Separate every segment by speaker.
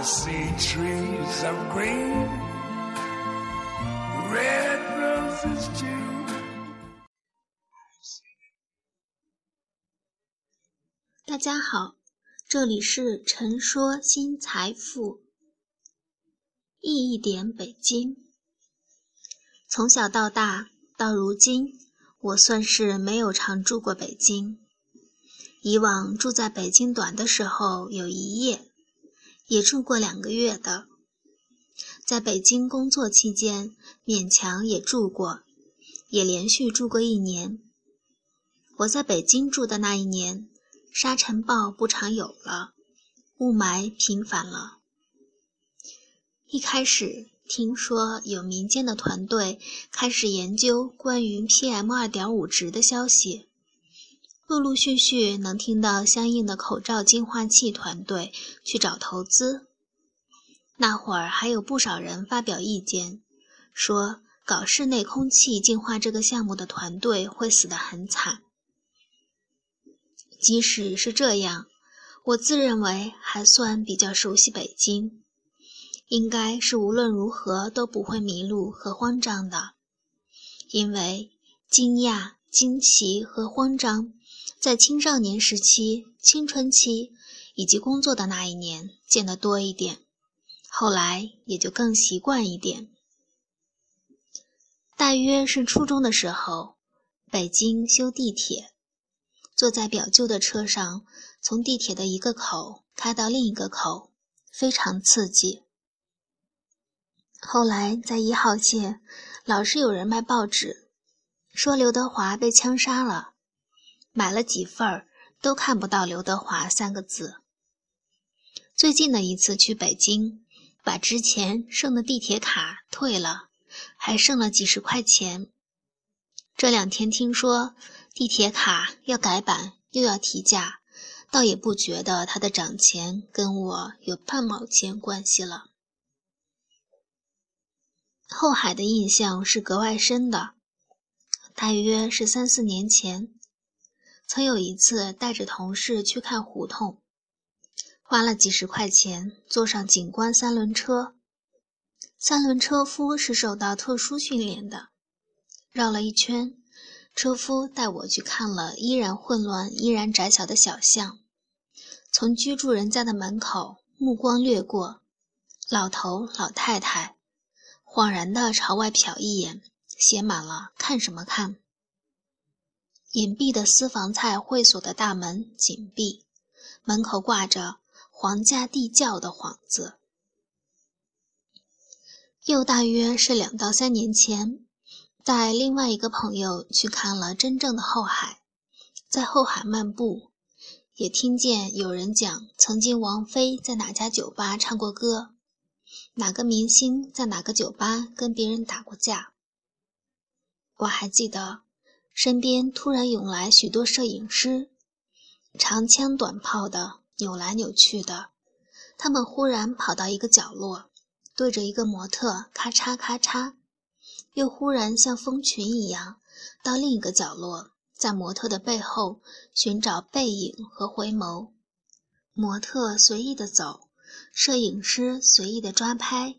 Speaker 1: See trees of green, red roses too.
Speaker 2: 大家好，这里是陈说新财富。忆一点北京。从小到大，到如今，我算是没有常住过北京。以往住在北京短的时候有一夜，也住过两个月的。在北京工作期间，勉强也住过，也连续住过一年。我在北京住的那一年，沙尘暴不常有了，雾霾频繁了。一开始听说有民间的团队开始研究关于 PM 二点五值的消息。陆陆续续能听到相应的口罩净化器团队去找投资，那会儿还有不少人发表意见，说搞室内空气净化这个项目的团队会死得很惨。即使是这样，我自认为还算比较熟悉北京，应该是无论如何都不会迷路和慌张的，因为惊讶、惊奇和慌张。在青少年时期、青春期以及工作的那一年见得多一点，后来也就更习惯一点。大约是初中的时候，北京修地铁，坐在表舅的车上，从地铁的一个口开到另一个口，非常刺激。后来在一号线，老是有人卖报纸，说刘德华被枪杀了。买了几份儿，都看不到刘德华三个字。最近的一次去北京，把之前剩的地铁卡退了，还剩了几十块钱。这两天听说地铁卡要改版，又要提价，倒也不觉得它的涨钱跟我有半毛钱关系了。后海的印象是格外深的，大约是三四年前。曾有一次带着同事去看胡同，花了几十块钱坐上景观三轮车。三轮车夫是受到特殊训练的，绕了一圈，车夫带我去看了依然混乱、依然窄小的小巷。从居住人家的门口，目光掠过，老头老太太，恍然的朝外瞟一眼，写满了看什么看。隐蔽的私房菜会所的大门紧闭，门口挂着“皇家地窖”的幌子。又大约是两到三年前，带另外一个朋友去看了真正的后海，在后海漫步，也听见有人讲曾经王菲在哪家酒吧唱过歌，哪个明星在哪个酒吧跟别人打过架。我还记得。身边突然涌来许多摄影师，长枪短炮的，扭来扭去的。他们忽然跑到一个角落，对着一个模特咔嚓咔嚓，又忽然像蜂群一样到另一个角落，在模特的背后寻找背影和回眸。模特随意的走，摄影师随意的抓拍，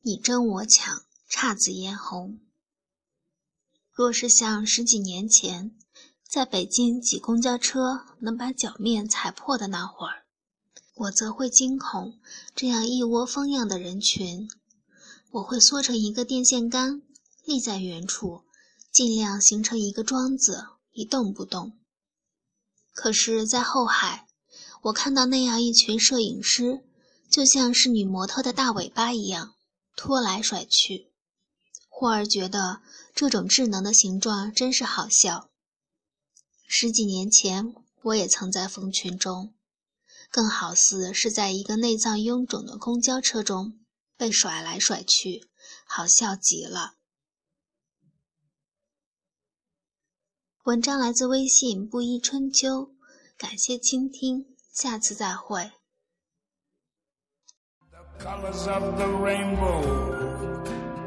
Speaker 2: 你争我抢，姹紫嫣红。若是像十几年前，在北京挤公交车能把脚面踩破的那会儿，我则会惊恐这样一窝蜂样的人群。我会缩成一个电线杆，立在原处，尽量形成一个桩子，一动不动。可是，在后海，我看到那样一群摄影师，就像是女模特的大尾巴一样，拖来甩去。忽而觉得。这种智能的形状真是好笑。十几年前，我也曾在蜂群中，更好似是在一个内脏臃肿的公交车中被甩来甩去，好笑极了。文章来自微信布衣春秋，感谢倾听，下次再会。